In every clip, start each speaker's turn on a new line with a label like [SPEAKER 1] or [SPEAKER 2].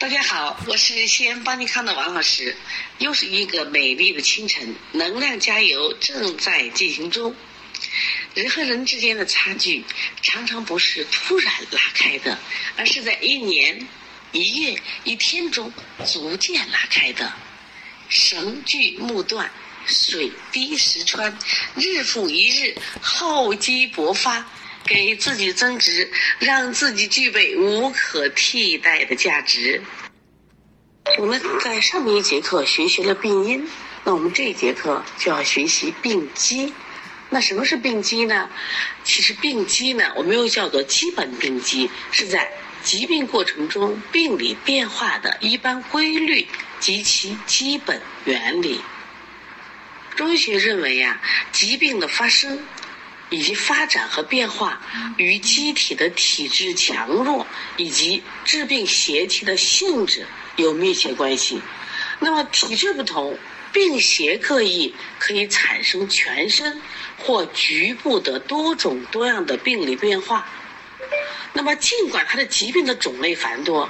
[SPEAKER 1] 大家好，我是西安邦尼康的王老师。又是一个美丽的清晨，能量加油正在进行中。人和人之间的差距，常常不是突然拉开的，而是在一年、一月、一天中逐渐拉开的。绳锯木断，水滴石穿，日复一日，厚积薄发。给自己增值，让自己具备无可替代的价值。我们在上面一节课学习了病因，那我们这一节课就要学习病机。那什么是病机呢？其实病机呢，我们又叫做基本病机，是在疾病过程中病理变化的一般规律及其基本原理。中医学认为呀，疾病的发生。以及发展和变化与机体的体质强弱以及致病邪气的性质有密切关系。那么体质不同，病邪各异，可以产生全身或局部的多种多样的病理变化。那么尽管它的疾病的种类繁多，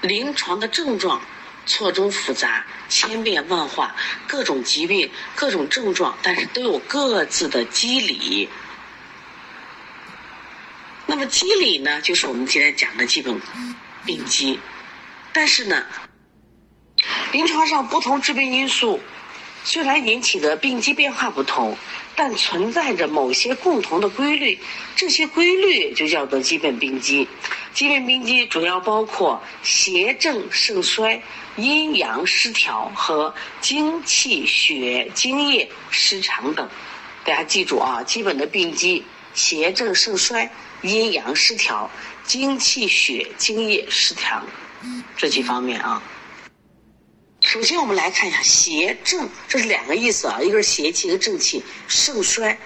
[SPEAKER 1] 临床的症状错综复杂、千变万化，各种疾病、各种症状，但是都有各自的机理。那么机理呢，就是我们今天讲的基本病机。但是呢，临床上不同致病因素虽然引起的病机变化不同，但存在着某些共同的规律。这些规律就叫做基本病机。基本病机主要包括邪正盛衰、阴阳失调和精气血精液失常等。大家记住啊，基本的病机邪正盛衰。阴阳失调、精气血精液失调这几方面啊。首先，我们来看一下邪正，这是两个意思啊，一个是邪气，一个正气。盛衰，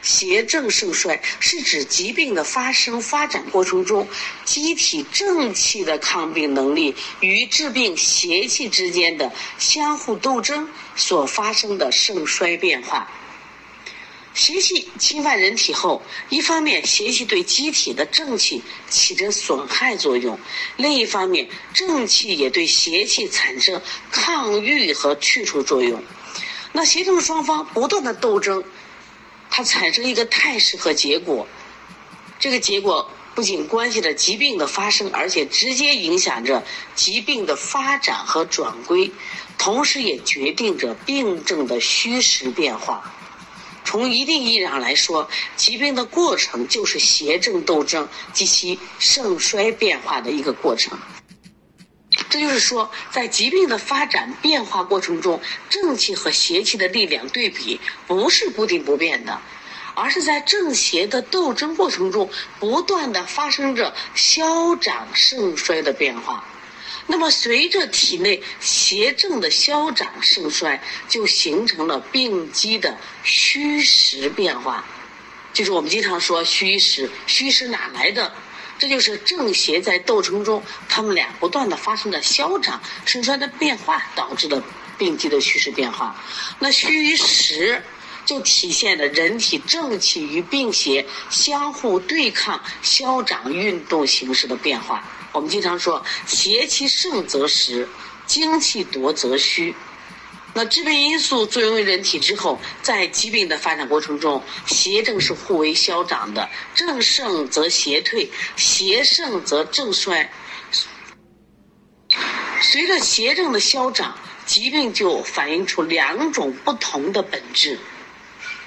[SPEAKER 1] 邪正盛衰是指疾病的发生发展过程中，机体正气的抗病能力与治病邪气之间的相互斗争所发生的盛衰变化。邪气侵犯人体后，一方面邪气对机体的正气起着损害作用，另一方面正气也对邪气产生抗御和去除作用。那邪正双方不断的斗争，它产生一个态势和结果。这个结果不仅关系着疾病的发生，而且直接影响着疾病的发展和转归，同时也决定着病症的虚实变化。从一定意义上来说，疾病的过程就是邪正斗争及其盛衰变化的一个过程。这就是说，在疾病的发展变化过程中，正气和邪气的力量对比不是固定不变的，而是在正邪的斗争过程中，不断的发生着消长盛衰的变化。那么，随着体内邪正的消长盛衰，就形成了病机的虚实变化。就是我们经常说虚实，虚实哪来的？这就是正邪在斗争中，他们俩不断的发生着消长盛衰的变化，导致的病机的虚实变化。那虚实就体现了人体正气与病邪相互对抗、消长运动形式的变化。我们经常说，邪气盛则实，精气夺则虚。那致病因素作用于人体之后，在疾病的发展过程中，邪正是互为消长的，正盛则邪退，邪盛则正衰。随着邪正的消长，疾病就反映出两种不同的本质，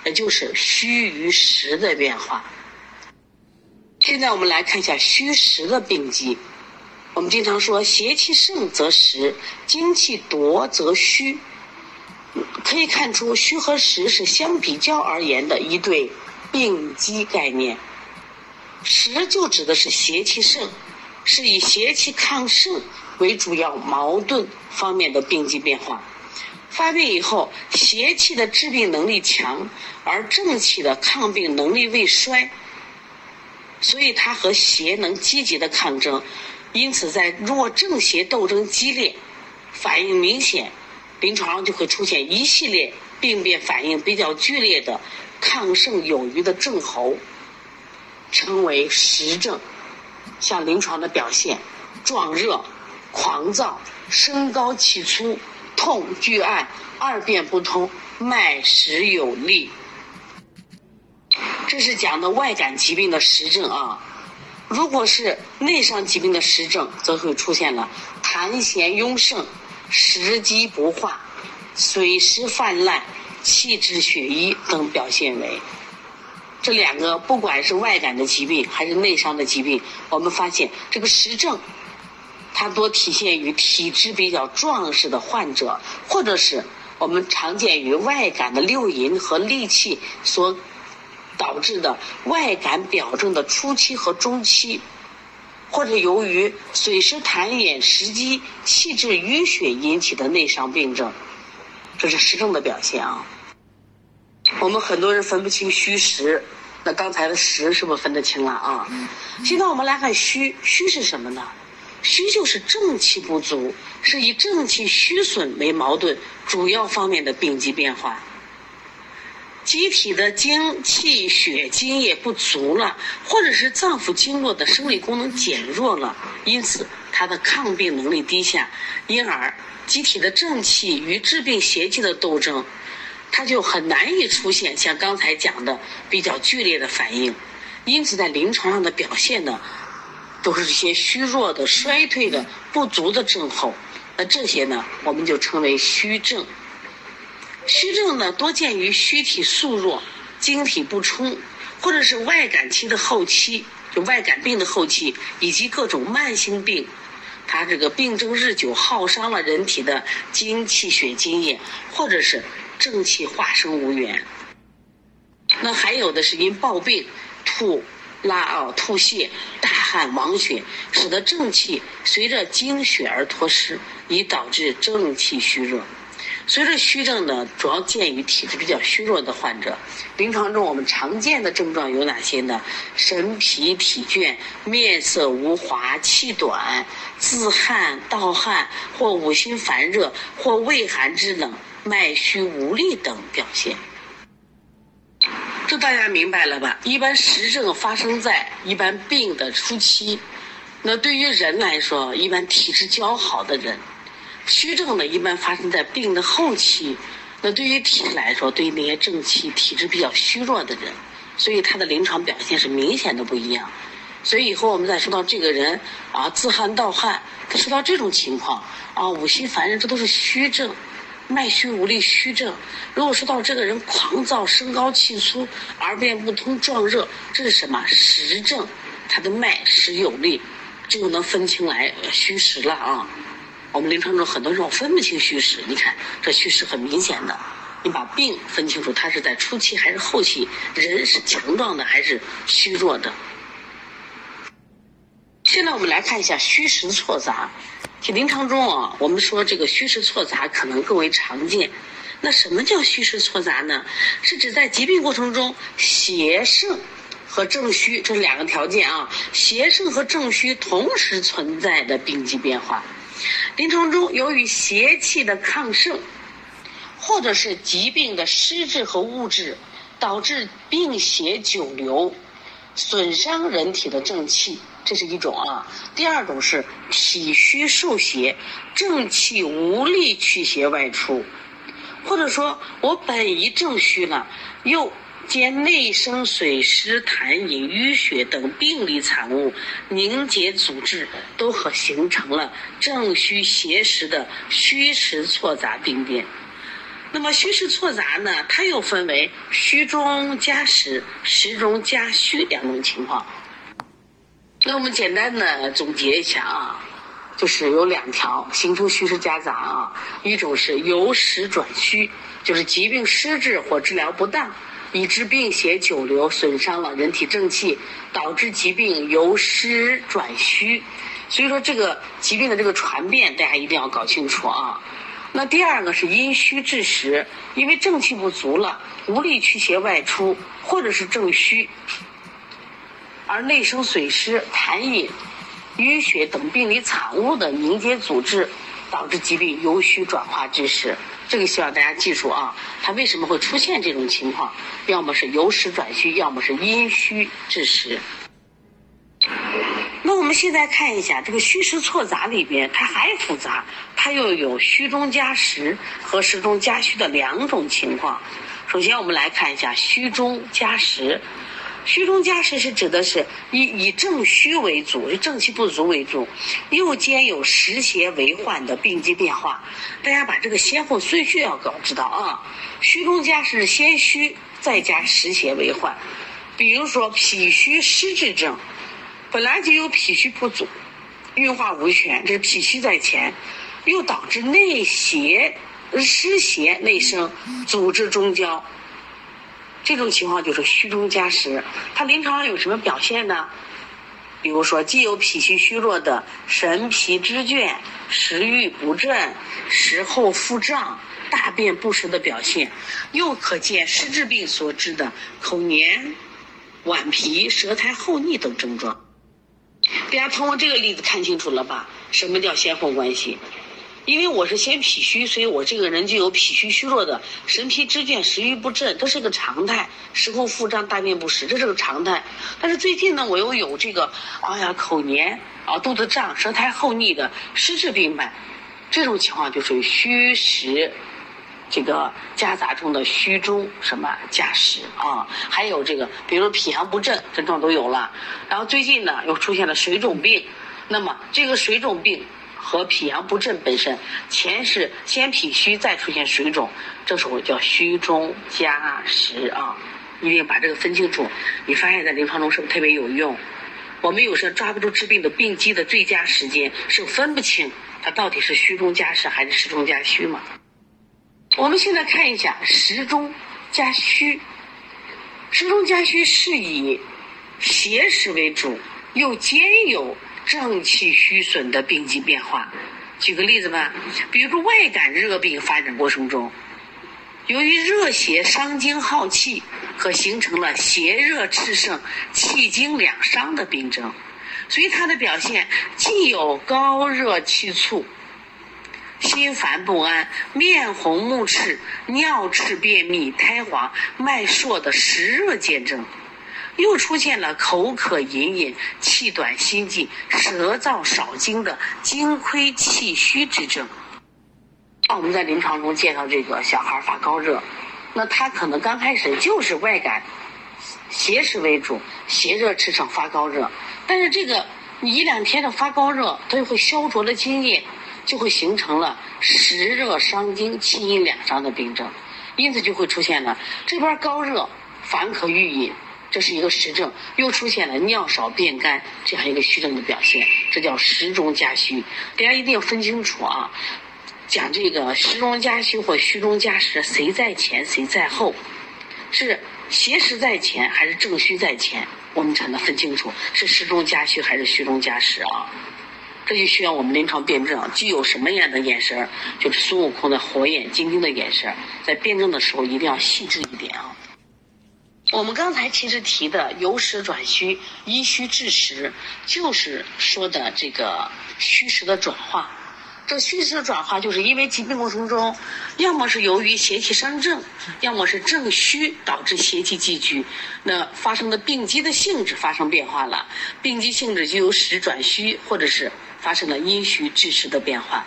[SPEAKER 1] 也就是虚与实的变化。现在我们来看一下虚实的病机。我们经常说，邪气盛则实，精气夺则虚。可以看出，虚和实是相比较而言的一对病机概念。实就指的是邪气盛，是以邪气抗盛为主要矛盾方面的病机变化。发病以后，邪气的治病能力强，而正气的抗病能力未衰，所以它和邪能积极的抗争。因此，在若正邪斗争激烈、反应明显，临床上就会出现一系列病变反应比较剧烈的抗盛有余的症候，称为实症。像临床的表现，壮热、狂躁、身高气粗、痛拒按、二便不通、脉实有力。这是讲的外感疾病的实症啊。如果是内伤疾病的实证，则会出现了痰涎壅盛、食积不化、水湿泛滥、气滞血瘀等表现为。这两个不管是外感的疾病还是内伤的疾病，我们发现这个实证，它多体现于体质比较壮实的患者，或者是我们常见于外感的六淫和戾气所。导致的外感表症的初期和中期，或者由于水湿痰饮、食积、气滞淤血引起的内伤病症，这是实症的表现啊。我们很多人分不清虚实，那刚才的实是不是分得清了啊？现在我们来看虚，虚是什么呢？虚就是正气不足，是以正气虚损为矛盾主要方面的病机变化。机体的精气血津液不足了，或者是脏腑经络的生理功能减弱了，因此它的抗病能力低下，因而机体的正气与治病邪气的斗争，它就很难以出现像刚才讲的比较剧烈的反应，因此在临床上的表现呢，都是一些虚弱的、衰退的、不足的症候，那这些呢，我们就称为虚症。虚症呢，多见于虚体素弱、精体不充，或者是外感期的后期，就外感病的后期，以及各种慢性病，它这个病症日久，耗伤了人体的精气血津液，或者是正气化生无源。那还有的是因暴病、吐、拉啊、吐泻、大汗、亡血，使得正气随着精血而脱失，以导致正气虚弱。随着虚症呢，主要见于体质比较虚弱的患者。临床中我们常见的症状有哪些呢？神疲体倦、面色无华、气短、自汗、盗汗，或五心烦热，或畏寒肢冷、脉虚无力等表现。这大家明白了吧？一般实症发生在一般病的初期。那对于人来说，一般体质较好的人。虚症呢，一般发生在病的后期。那对于体质来说，对于那些正气、体质比较虚弱的人，所以他的临床表现是明显的不一样。所以以后我们再说到这个人啊，自汗盗汗，他说到这种情况啊，五心烦热，这都是虚症，脉虚无力虚症。如果说到这个人狂躁、身高气粗、而便不通、壮热，这是什么实症？他的脉实有力，这就能分清来虚实了啊。我们临床中很多时候分不清虚实，你看这虚实很明显的，你把病分清楚，它是在初期还是后期，人是强壮的还是虚弱的。现在我们来看一下虚实错杂。其临床中啊，我们说这个虚实错杂可能更为常见。那什么叫虚实错杂呢？是指在疾病过程中邪盛和正虚这两个条件啊，邪盛和正虚同时存在的病机变化。临床中，由于邪气的亢盛，或者是疾病的湿滞和物质，导致病邪久留，损伤人体的正气，这是一种啊。第二种是体虚受邪，正气无力驱邪外出，或者说我本已正虚了，又。兼内生水湿痰饮淤血等病理产物凝结阻滞，都和形成了正虚邪实的虚实错杂病变。那么虚实错杂呢？它又分为虚中加实、实中加虚两种情况。那我们简单的总结一下啊，就是有两条形成虚实夹杂啊，一种是由实转虚，就是疾病失治或治疗不当。以致病邪久留，损伤了人体正气，导致疾病由湿转虚。所以说，这个疾病的这个传变，大家一定要搞清楚啊。那第二个是阴虚致实，因为正气不足了，无力驱邪外出，或者是正虚，而内生水湿、痰饮、淤血等病理产物的凝结阻滞，导致疾病由虚转化致实。这个希望大家记住啊，它为什么会出现这种情况？要么是由实转虚，要么是阴虚致实。那我们。现在看一下这个虚实错杂里边，它还复杂，它又有虚中加实和实中加虚的两种情况。首先，我们来看一下虚中加实。虚中加实是指的是以以正虚为主，是正气不足为主，又兼有实邪为患的病机变化。大家把这个先后顺序要搞知道啊。虚中加实，先虚再加实邪为患。比如说脾虚湿滞症，本来就有脾虚不足、运化无权，这是脾虚在前，又导致内邪湿邪内生，阻滞中焦。这种情况就是虚中加实，它临床上有什么表现呢？比如说，既有脾气虚弱的神疲肢倦、食欲不振、食后腹胀、大便不实的表现，又可见湿滞病所致的口黏、脘皮、舌苔厚腻等症状。大家通过这个例子看清楚了吧？什么叫先后关系？因为我是先脾虚，所以我这个人就有脾虚虚弱的神疲肢倦、食欲不振，这是个常态。食后腹胀、大便不实，这是个常态。但是最近呢，我又有这个，哎呀，口黏啊，肚子胀、舌苔厚腻的湿滞病脉，这种情况就属于虚实这个夹杂中的虚中什么夹实啊。还有这个，比如说脾阳不振，症状都有了。然后最近呢，又出现了水肿病，那么这个水肿病。和脾阳不振本身，前是先脾虚，再出现水肿，这时候叫虚中加实啊，一定把这个分清楚。你发现，在临床中是不是特别有用？我们有时候抓不住治病的病机的最佳时间，是分不清它到底是虚中加实还是实中加虚嘛？我们现在看一下实中加虚，实中加虚是以邪实为主，又兼有。正气虚损的病机变化，举个例子吧，比如说外感热病发展过程中，由于热邪伤精耗气，可形成了邪热炽盛、气精两伤的病症，所以它的表现既有高热气促、心烦不安、面红目赤、尿赤便秘、苔黄、脉数的实热见证。又出现了口渴隐隐、气短心悸、舌燥少津的津亏气虚之症。那我们在临床中见到这个小孩发高热，那他可能刚开始就是外感邪实为主，邪热炽盛发高热，但是这个你一两天的发高热，它就会消灼了津液，就会形成了实热伤津、气阴两伤的病症，因此就会出现了这边高热，烦渴欲饮。这是一个实症，又出现了尿少便干这样一个虚症的表现，这叫实中加虚。大家一定要分清楚啊！讲这个实中加虚或虚中加实，谁在前谁在后？是邪实在前还是正虚在前？我们才能分清楚是实中加虚还是虚中加实啊！这就需要我们临床辩证具有什么样的眼神就是孙悟空的火眼金睛的眼神在辩证的时候一定要细致一点啊！我们刚才其实提的由实转虚、因虚致实，就是说的这个虚实的转化。这虚实的转化，就是因为疾病过程中，要么是由于邪气伤正，要么是正虚导致邪气积聚，那发生的病机的性质发生变化了，病机性质就由实转虚，或者是发生了因虚致实的变化。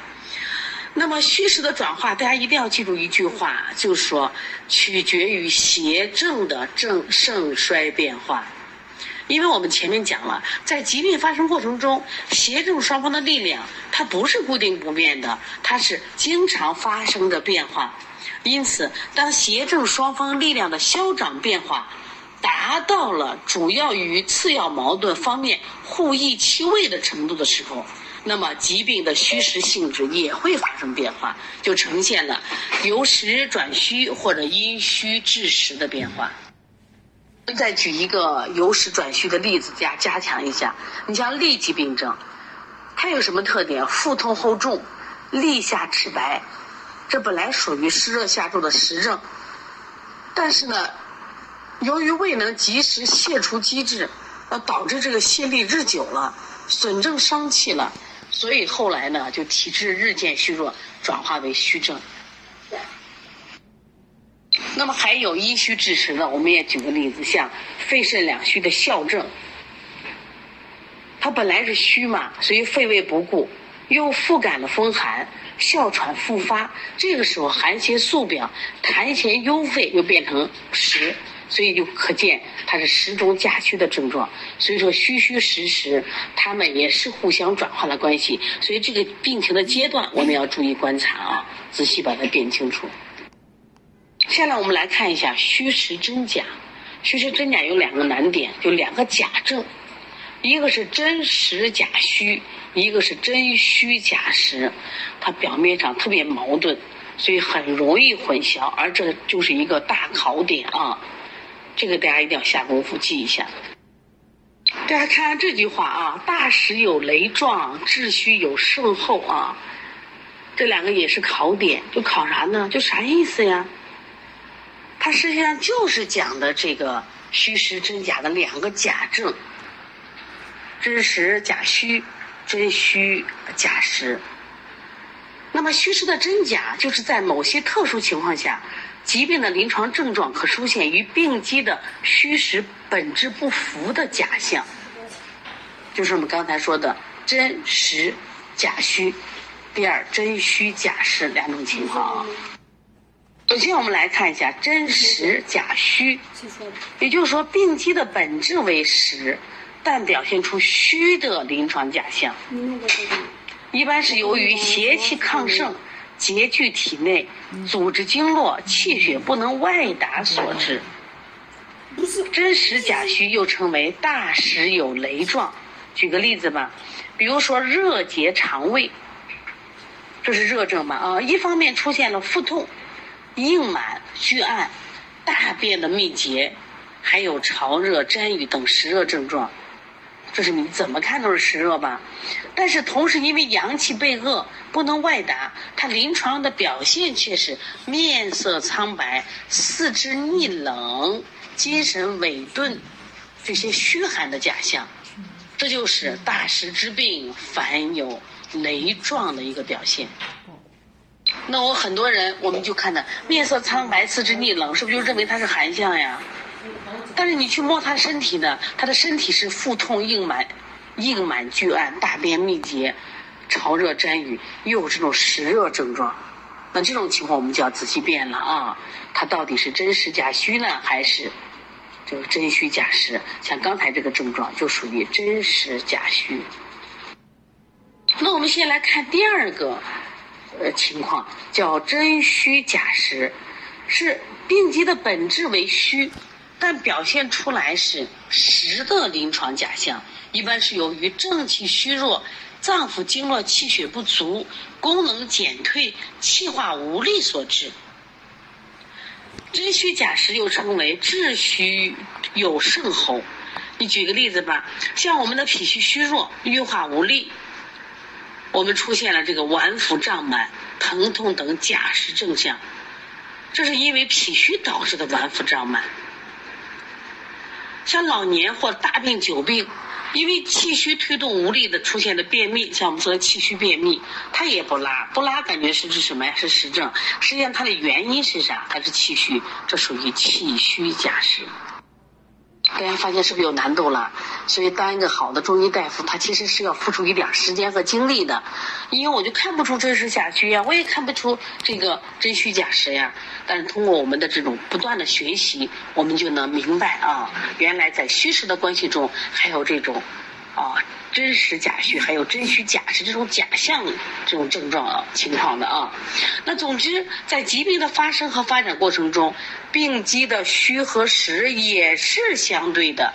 [SPEAKER 1] 那么虚实的转化，大家一定要记住一句话，就是说取决于邪正的正盛衰变化。因为我们前面讲了，在疾病发生过程中，邪正双方的力量它不是固定不变的，它是经常发生的变化。因此，当邪正双方力量的消长变化达到了主要与次要矛盾方面互益其位的程度的时候。那么疾病的虚实性质也会发生变化，就呈现了由实转虚或者因虚致实的变化。再举一个由实转虚的例子，加加强一下。你像痢疾病症，它有什么特点？腹痛后重，痢下赤白，这本来属于湿热下注的实症，但是呢，由于未能及时泄除机制，呃，导致这个泄痢日久了，损正伤气了。所以后来呢，就体质日渐虚弱，转化为虚症。那么还有阴虚致实的，我们也举个例子，像肺肾两虚的哮症。它本来是虚嘛，所以肺胃不顾，又复感了风寒，哮喘复发。这个时候寒邪宿表，痰涎壅肺，又变成实。所以就可见它是实中假虚的症状，所以说虚虚实实，它们也是互相转化的关系。所以这个病情的阶段，我们要注意观察啊，仔细把它辨清楚。下来我们来看一下虚实真假。虚实真假有两个难点，就两个假证，一个是真实假虚，一个是真虚假实，它表面上特别矛盾，所以很容易混淆，而这就是一个大考点啊。这个大家一定要下功夫记一下。大家看看这句话啊，“大时有雷状，秩虚有盛后”啊，这两个也是考点，就考啥呢？就啥意思呀？它实际上就是讲的这个虚实真假的两个假证，真实假虚，真虚假实。那么虚实的真假，就是在某些特殊情况下。疾病的临床症状可出现与病机的虚实本质不符的假象，就是我们刚才说的真实假虚。第二，真虚假实两种情况啊。首先，我们来看一下真实假虚，也就是说，病机的本质为实，但表现出虚的临床假象，一般是由于邪气亢盛。结聚体内，组织经络，气血不能外达所致。真实假虚又称为大实有雷状。举个例子吧，比如说热结肠胃，这是热症嘛？啊，一方面出现了腹痛、硬满、拘按、大便的秘结，还有潮热、沾雨等实热症状。这是你怎么看都是实热吧？但是同时因为阳气被遏不能外达，它临床的表现却是面色苍白、四肢逆冷、精神萎顿这些虚寒的假象，这就是大实之病凡有雷状的一个表现。那我很多人我们就看到面色苍白、四肢逆冷，是不是就认为它是寒象呀？但是你去摸他身体呢，他的身体是腹痛、硬满、硬满巨暗、大便秘结、潮热沾雨，又有这种实热症状。那这种情况我们就要仔细辨了啊，他到底是真实假虚呢，还是这个真虚假实？像刚才这个症状就属于真实假虚。那我们先来看第二个呃情况，叫真虚假实，是病机的本质为虚。但表现出来是实的临床假象，一般是由于正气虚弱、脏腑经络气血不足、功能减退、气化无力所致。真虚假实又称为治虚有盛候。你举个例子吧，像我们的脾虚虚弱、运化无力，我们出现了这个脘腹胀满、疼痛等假实症象，这是因为脾虚导致的脘腹胀满。像老年或大病久病，因为气虚推动无力的出现的便秘，像我们说的气虚便秘，它也不拉，不拉感觉是是什么呀？是实症。实际上它的原因是啥？它是气虚，这属于气虚假实。大家发现是不是有难度了？所以当一个好的中医大夫，他其实是要付出一点时间和精力的。因为我就看不出真实假虚呀，我也看不出这个真虚假实呀。但是通过我们的这种不断的学习，我们就能明白啊，原来在虚实的关系中还有这种啊真实假虚，还有真虚假实这种假象这种症状情况的啊。那总之，在疾病的发生和发展过程中。病机的虚和实也是相对的，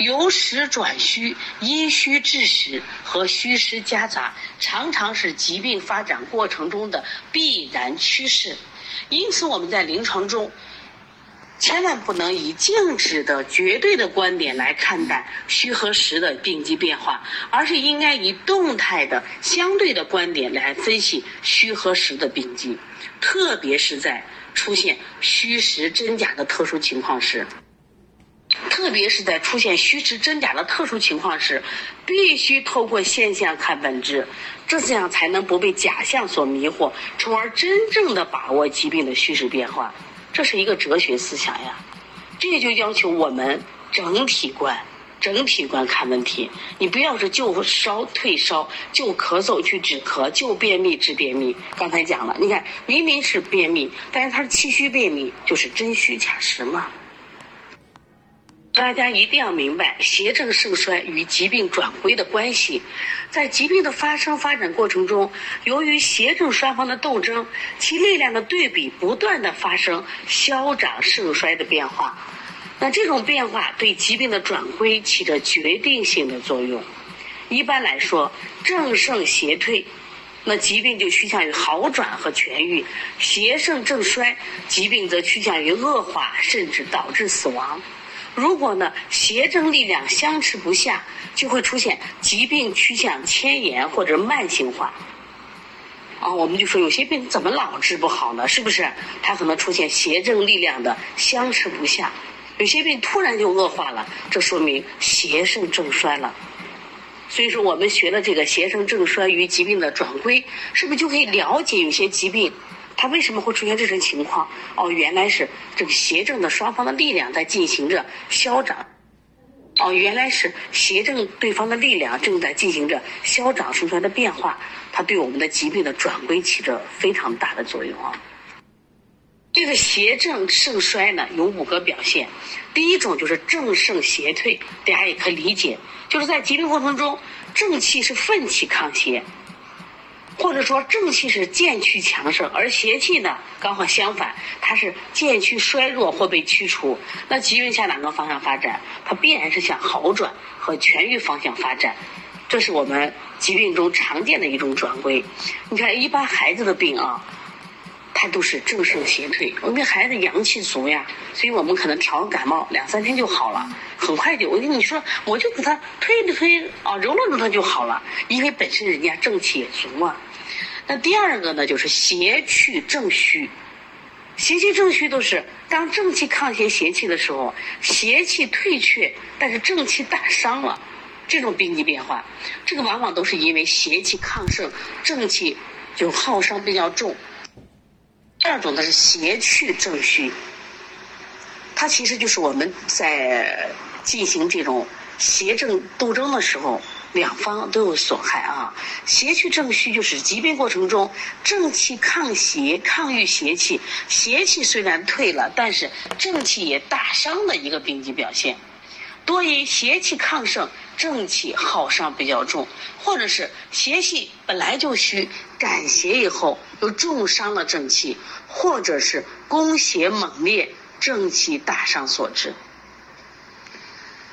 [SPEAKER 1] 由实转虚、因虚致实和虚实夹杂，常常是疾病发展过程中的必然趋势。因此，我们在临床中千万不能以静止的绝对的观点来看待虚和实的病机变化，而是应该以动态的相对的观点来分析虚和实的病机，特别是在。出现虚实真假的特殊情况时，特别是在出现虚实真假的特殊情况时，必须透过现象看本质，这样才能不被假象所迷惑，从而真正的把握疾病的虚实变化。这是一个哲学思想呀，这就要求我们整体观，整体观看问题。你不要是就烧退烧，就咳嗽去止咳，就便秘治便秘。刚才讲了，你看明明是便秘，但是它是气虚便秘，就是真虚假实嘛。大家一定要明白邪正盛衰与疾病转归的关系。在疾病的发生发展过程中，由于邪正双方的斗争，其力量的对比不断的发生消长盛衰的变化。那这种变化对疾病的转归起着决定性的作用。一般来说，正盛邪退，那疾病就趋向于好转和痊愈；邪盛正衰，疾病则趋向于恶化，甚至导致死亡。如果呢，邪正力量相持不下，就会出现疾病趋向迁延或者慢性化。啊，我们就说有些病怎么老治不好呢？是不是？它可能出现邪正力量的相持不下，有些病突然就恶化了，这说明邪盛正衰了。所以说，我们学了这个邪盛正衰与疾病的转归，是不是就可以了解有些疾病？它为什么会出现这种情况？哦，原来是这个邪正的双方的力量在进行着消长。哦，原来是邪正对方的力量正在进行着消长生衰的变化，它对我们的疾病的转归起着非常大的作用啊。这个邪正盛衰呢，有五个表现。第一种就是正盛邪退，大家也可以理解，就是在疾病过程中，正气是奋起抗邪。或者说正气是渐趋强盛，而邪气呢刚好相反，它是渐趋衰弱或被驱除。那疾病向哪个方向发展？它必然是向好转和痊愈方向发展。这是我们疾病中常见的一种转归。你看，一般孩子的病啊，它都是正盛邪退。我们孩子阳气足呀，所以我们可能调个感冒两三天就好了，很快就。我跟你说，我就给他推着推啊，揉了揉他就好了，因为本身人家正气也足嘛。那第二个呢，就是邪去正虚，邪气正虚都是当正气抗邪邪气的时候，邪气退却，但是正气大伤了，这种病机变化，这个往往都是因为邪气亢盛，正气就耗伤比较重。第二种呢是邪去正虚，它其实就是我们在进行这种邪正斗争的时候。两方都有损害啊！邪去正虚，就是疾病过程中正气抗邪、抗御邪气，邪气虽然退了，但是正气也大伤的一个病机表现。多因邪气亢盛，正气耗伤比较重，或者是邪气本来就虚，感邪以后又重伤了正气，或者是攻邪猛烈，正气大伤所致。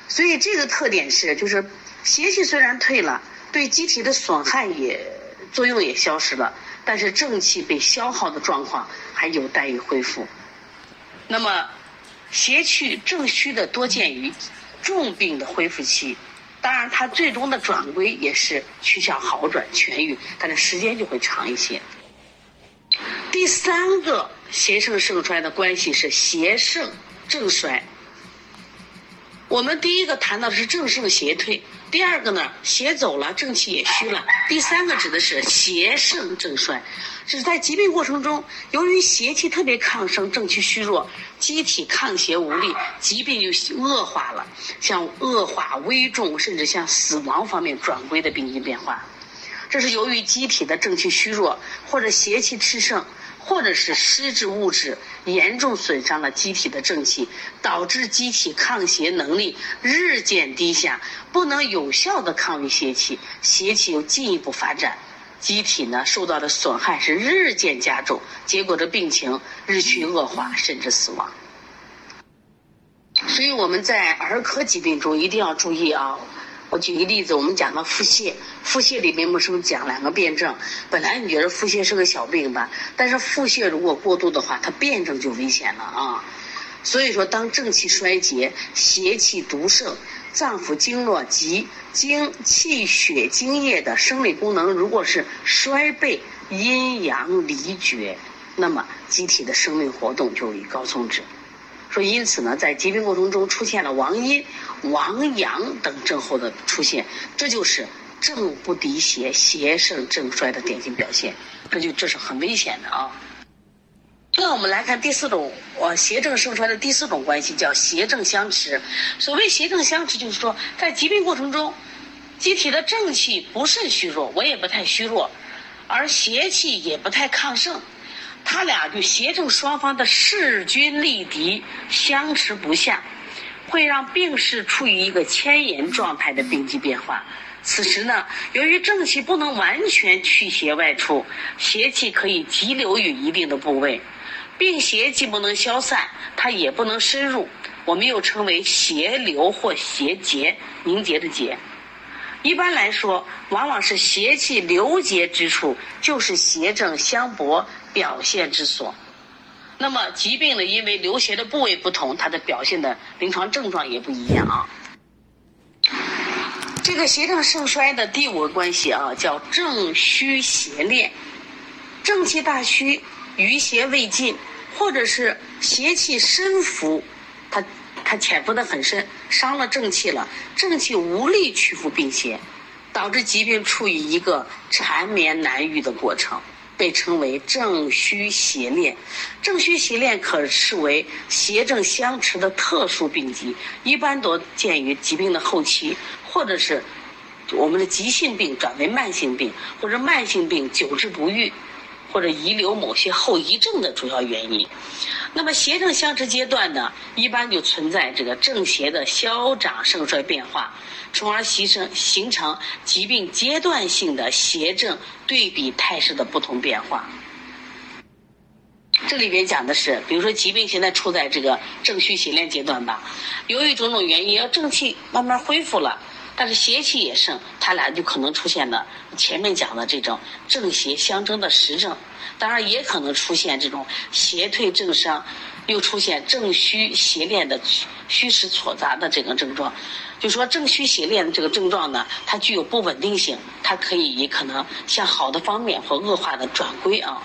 [SPEAKER 1] 所以这个特点是，就是。邪气虽然退了，对机体的损害也作用也消失了，但是正气被消耗的状况还有待于恢复。那么，邪去正虚的多见于重病的恢复期，当然它最终的转归也是趋向好转痊愈，但是时间就会长一些。第三个邪盛盛衰的关系是邪盛正衰。我们第一个谈到的是正盛邪退。第二个呢，邪走了，正气也虚了。第三个指的是邪盛正衰，是在疾病过程中，由于邪气特别亢盛，正气虚弱，机体抗邪无力，疾病就恶化了，向恶化、危重，甚至向死亡方面转归的病情变化。这是由于机体的正气虚弱，或者邪气炽盛。或者是湿质物质严重损伤了机体的正气，导致机体抗邪能力日渐低下，不能有效的抗御邪气，邪气又进一步发展，机体呢受到的损害是日渐加重，结果这病情日趋恶化，甚至死亡。所以我们在儿科疾病中一定要注意啊。我举个例子，我们讲到腹泻，腹泻里面不是讲两个辩证。本来你觉得腹泻是个小病吧，但是腹泻如果过度的话，它辩证就危险了啊。所以说，当正气衰竭、邪气独盛、脏腑经络及精气血精液的生理功能如果是衰惫、阴阳离绝，那么机体的生命活动就已高终止。说因此呢，在疾病过程中出现了亡阴、亡阳等症候的出现，这就是正不敌邪、邪胜正衰的典型表现。这就这是很危险的啊。那我们来看第四种，呃，邪正盛衰的第四种关系叫邪正相持。所谓邪正相持，就是说在疾病过程中，机体的正气不甚虚弱，我也不太虚弱，而邪气也不太亢盛，他俩就邪正双方的势均力敌，相持不下，会让病势处于一个牵延状态的病机变化。此时呢，由于正气不能完全驱邪外出，邪气可以急流于一定的部位。病邪既不能消散，它也不能深入，我们又称为邪流或邪结，凝结的结。一般来说，往往是邪气流结之处，就是邪正相搏表现之所。那么，疾病呢，因为流邪的部位不同，它的表现的临床症状也不一样啊。这个邪正盛衰的第五个关系啊，叫正虚邪恋，正气大虚。余邪未尽，或者是邪气深伏，它它潜伏的很深，伤了正气了，正气无力驱伏病邪，导致疾病处于一个缠绵难愈的过程，被称为正虚邪恋。正虚邪恋可视为邪正相持的特殊病机，一般多见于疾病的后期，或者是我们的急性病转为慢性病，或者慢性病久治不愈。或者遗留某些后遗症的主要原因，那么邪正相持阶段呢，一般就存在这个正邪的消长盛衰变化，从而形成形成疾病阶段性的邪正对比态势的不同变化。这里边讲的是，比如说疾病现在处在这个正虚邪练阶段吧，由于种种原因，要正气慢慢恢复了。但是邪气也盛，它俩就可能出现了前面讲的这种正邪相争的实症，当然也可能出现这种邪退正伤，又出现正虚邪恋的虚实错杂的这个症状。就说正虚邪恋的这个症状呢，它具有不稳定性，它可以以可能向好的方面或恶化的转归啊。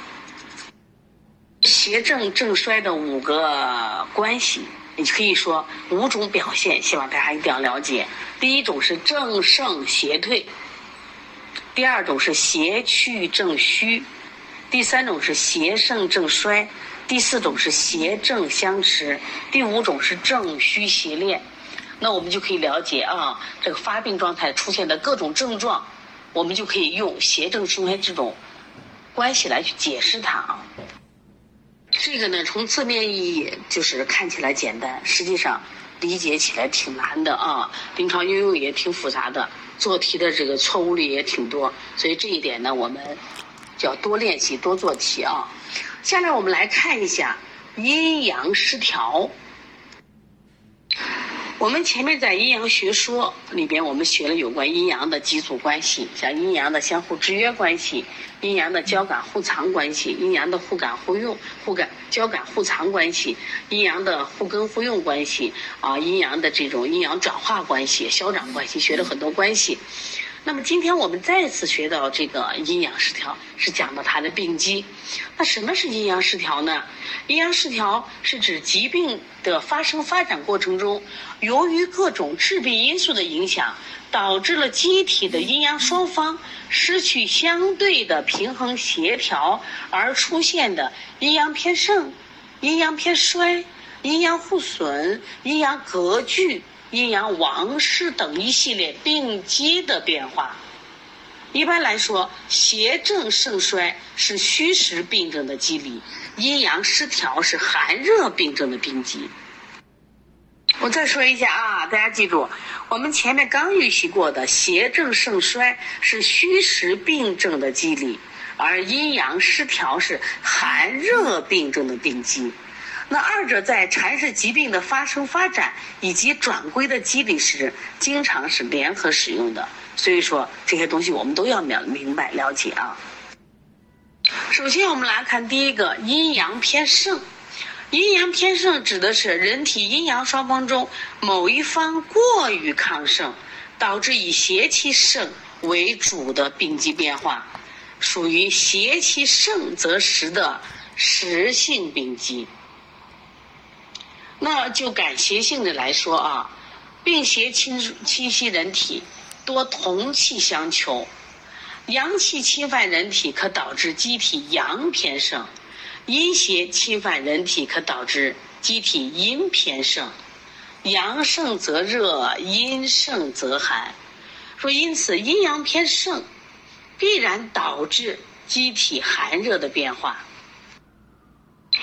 [SPEAKER 1] 邪正正衰的五个关系。你可以说五种表现，希望大家一定要了解。第一种是正盛邪退，第二种是邪去正虚，第三种是邪盛正衰，第四种是邪正相持，第五种是正虚邪恋。那我们就可以了解啊，这个发病状态出现的各种症状，我们就可以用邪正生衰这种关系来去解释它啊。这个呢，从字面意义就是看起来简单，实际上理解起来挺难的啊。临床应用也挺复杂的，做题的这个错误率也挺多，所以这一点呢，我们就要多练习、多做题啊。下面我们来看一下阴阳失调。我们前面在阴阳学说里边，我们学了有关阴阳的几组关系，像阴阳的相互制约关系、阴阳的交感互藏关系、阴阳的互感互用、互感交感互藏关系、阴阳的互根互用关系啊，阴阳的这种阴阳转化关系、消长关系，学了很多关系。那么今天我们再次学到这个阴阳失调，是讲到它的病机。那什么是阴阳失调呢？阴阳失调是指疾病的发生发展过程中，由于各种致病因素的影响，导致了机体的阴阳双方失去相对的平衡协调，而出现的阴阳偏盛、阴阳偏衰、阴阳互损、阴阳隔拒。阴阳亡失等一系列病机的变化，一般来说，邪正盛衰是虚实病症的机理，阴阳失调是寒热病症的病机。我再说一下啊，大家记住，我们前面刚预习过的邪正盛衰是虚实病症的机理，而阴阳失调是寒热病症的病机。那二者在阐释疾病的发生、发展以及转归的机理时，经常是联合使用的。所以说这些东西我们都要明明白了解啊。首先，我们来看第一个阴阳偏盛。阴阳偏盛指的是人体阴阳双方中某一方过于亢盛，导致以邪气盛为主的病机变化，属于邪气盛则实的实性病机。那就感邪性的来说啊，病邪侵侵袭人体，多同气相求，阳气侵犯人体可导致机体阳偏盛，阴邪侵犯人体，可导致机体阴偏盛。阳盛则热，阴盛则寒。说因此阴阳偏盛，必然导致机体寒热的变化。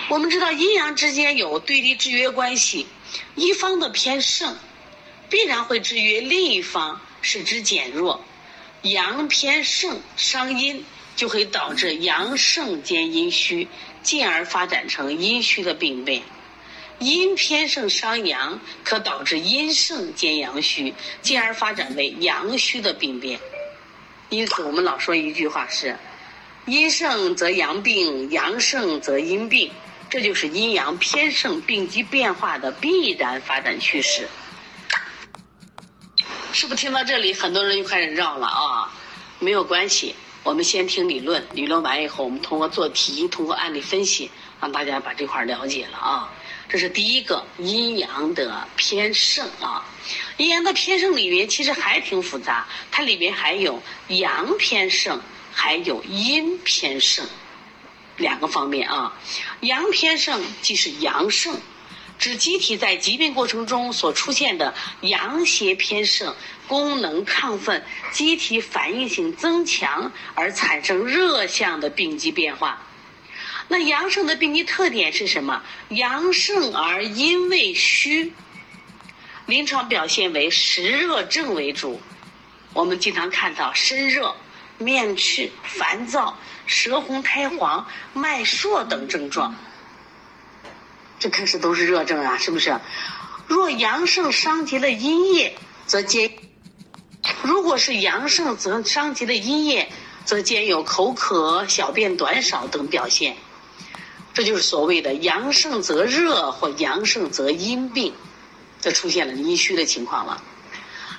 [SPEAKER 1] 我们知道阴阳之间有对立制约关系，一方的偏盛，必然会制约另一方，使之减弱。阳偏盛伤阴，就会导致阳盛兼阴虚，进而发展成阴虚的病变。阴偏盛伤阳，可导致阴盛兼阳虚，进而发展为阳虚的病变。因此，我们老说一句话是：阴盛则阳病，阳盛则阴病。这就是阴阳偏盛、病机变化的必然发展趋势。是不是听到这里，很多人又开始绕了啊？没有关系，我们先听理论，理论完以后，我们通过做题，通过案例分析，让大家把这块了解了啊。这是第一个阴阳的偏盛啊，阴阳的偏盛里面其实还挺复杂，它里面还有阳偏盛，还有阴偏盛两个方面啊。阳偏盛即是阳盛，指机体在疾病过程中所出现的阳邪偏盛，功能亢奋，机体反应性增强而产生热象的病机变化。那阳盛的病机特点是什么？阳盛而阴未虚，临床表现为实热症为主。我们经常看到身热、面赤、烦躁、舌红苔黄、脉数等症状，这可是都是热症啊，是不是？若阳盛伤及了阴液，则兼；如果是阳盛则伤及了阴液，则兼有口渴、小便短少等表现。这就是所谓的阳盛则热或阳盛则阴病，这出现了阴虚的情况了。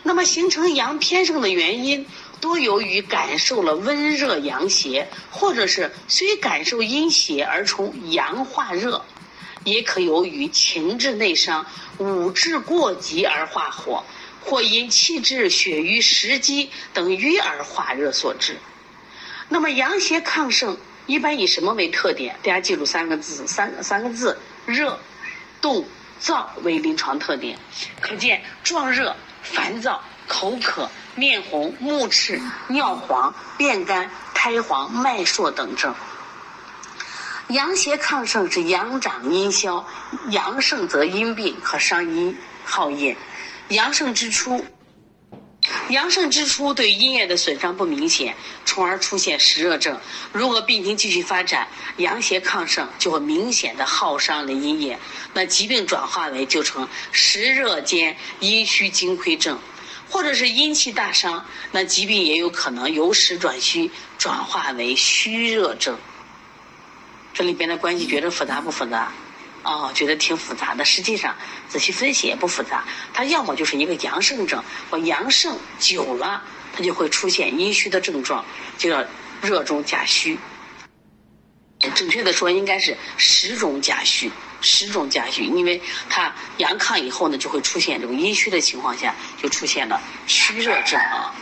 [SPEAKER 1] 那么形成阳偏盛的原因，多由于感受了温热阳邪，或者是虽感受阴邪而从阳化热，也可由于情志内伤、五志过急而化火，或因气滞血瘀食积等瘀而化热所致。那么阳邪亢盛。一般以什么为特点？大家记住三个字，三三个字：热、冻、燥为临床特点。可见壮热、烦躁、口渴、面红、目赤、尿黄、便干、苔黄、脉数等症。阳邪亢盛是阳长阴消，阳盛则阴病，可伤阴耗液。阳盛之初。阳盛之初，对阴液的损伤不明显，从而出现实热症。如果病情继续发展，阳邪亢盛，就会明显的耗伤了阴液，那疾病转化为就成实热兼阴虚精亏症，或者是阴气大伤，那疾病也有可能由实转虚，转化为虚热症。这里边的关系觉得复杂不复杂？哦，觉得挺复杂的。实际上，仔细分析也不复杂。它要么就是一个阳盛症，或阳盛久了，它就会出现阴虚的症状，就叫热中加虚。准确的说，应该是实中加虚，十种家虚，因为它阳亢以后呢，就会出现这种阴虚的情况下，就出现了虚热症啊。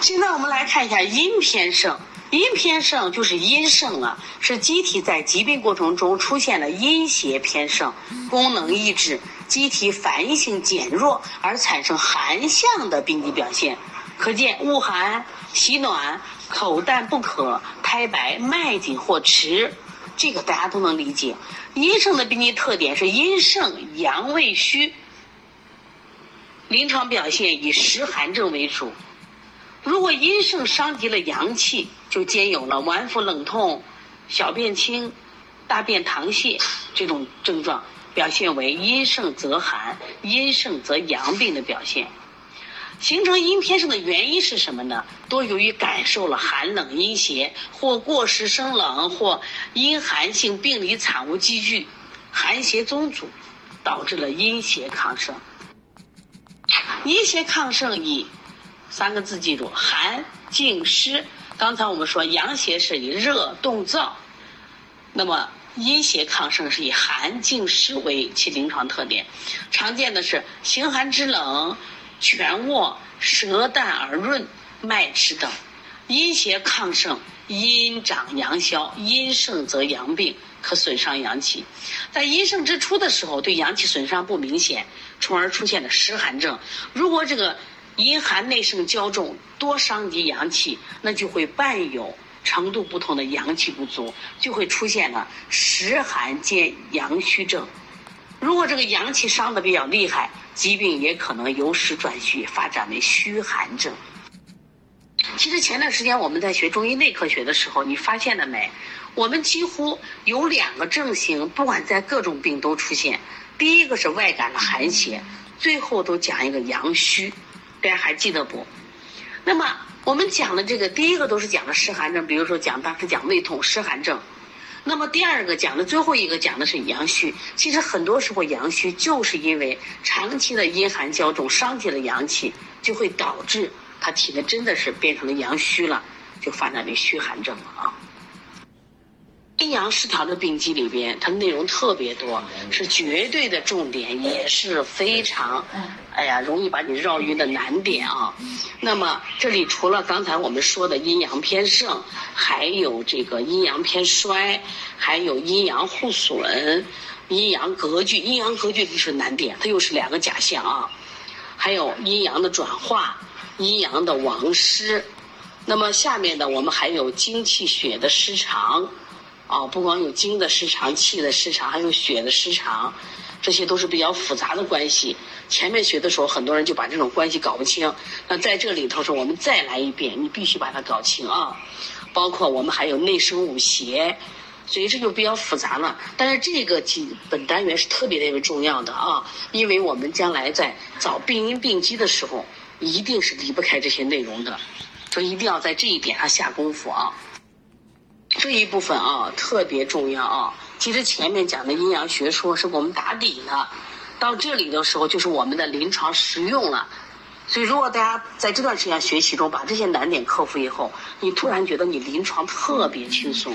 [SPEAKER 1] 现在我们来看一下阴偏盛。阴偏盛就是阴盛啊，是机体在疾病过程中出现了阴邪偏盛，功能抑制，机体反应性减弱而产生寒象的病机表现。可见恶寒、喜暖、口淡不渴、苔白、脉紧或迟，这个大家都能理解。阴盛的病机特点是阴盛阳未虚，临床表现以实寒症为主。如果阴盛伤及了阳气，就兼有了脘腹冷痛、小便清、大便溏泻这种症状，表现为阴盛则寒、阴盛则阳病的表现。形成阴偏盛的原因是什么呢？多由于感受了寒冷阴邪，或过食生冷，或阴寒性病理产物积聚，寒邪宗阻，导致了阴邪亢盛。阴邪亢盛以三个字记住：寒、静、湿。刚才我们说阳邪是以热、动、燥，那么阴邪亢盛是以寒、静、湿为其临床特点。常见的是形寒肢冷、全卧、舌淡而润、脉迟等。阴邪亢盛阴长阳消，阴盛则阳病，可损伤阳气。在阴盛之初的时候，对阳气损伤不明显，从而出现了湿寒症。如果这个阴寒内盛较重，多伤及阳气，那就会伴有程度不同的阳气不足，就会出现了湿寒兼阳虚症。如果这个阳气伤的比较厉害，疾病也可能由实转虚，发展为虚寒症。其实前段时间我们在学中医内科学的时候，你发现了没？我们几乎有两个症型，不管在各种病都出现。第一个是外感的寒邪，最后都讲一个阳虚，大家还记得不？那么我们讲的这个第一个都是讲的湿寒症，比如说讲当时讲胃痛湿寒症。那么第二个讲的最后一个讲的是阳虚。其实很多时候阳虚就是因为长期的阴寒交重，伤及了阳气，就会导致。他体内真的是变成了阳虚了，就发展为虚寒症了。阴阳失调的病机里边，它内容特别多，是绝对的重点，也是非常，哎呀，容易把你绕晕的难点啊。那么这里除了刚才我们说的阴阳偏盛，还有这个阴阳偏衰，还有阴阳互损、阴阳隔拒。阴阳隔拒就是难点，它又是两个假象啊。还有阴阳的转化。阴阳的亡失，那么下面呢，我们还有精气血的失常，啊，不光有精的失常、气的失常，还有血的失常，这些都是比较复杂的关系。前面学的时候，很多人就把这种关系搞不清。那在这里头说，我们再来一遍，你必须把它搞清啊。包括我们还有内生五邪，所以这就比较复杂了。但是这个几本单元是特别特别重要的啊，因为我们将来在找病因病机的时候。一定是离不开这些内容的，所以一定要在这一点上下功夫啊。这一部分啊特别重要啊。其实前面讲的阴阳学说是我们打底的，到这里的时候就是我们的临床实用了。所以如果大家在这段时间学习中把这些难点克服以后，你突然觉得你临床特别轻松，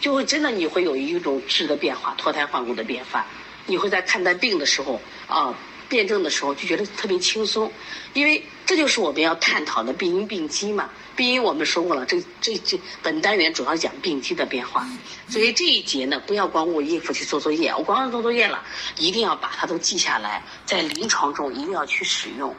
[SPEAKER 1] 就会真的你会有一种质的变化，脱胎换骨的变化。你会在看待病的时候啊。辩证的时候就觉得特别轻松，因为这就是我们要探讨的病因病机嘛。病因我们说过了，这这这本单元主要讲病机的变化，所以这一节呢，不要光顾应付去做作业，我光是做作业了，一定要把它都记下来，在临床中一定要去使用。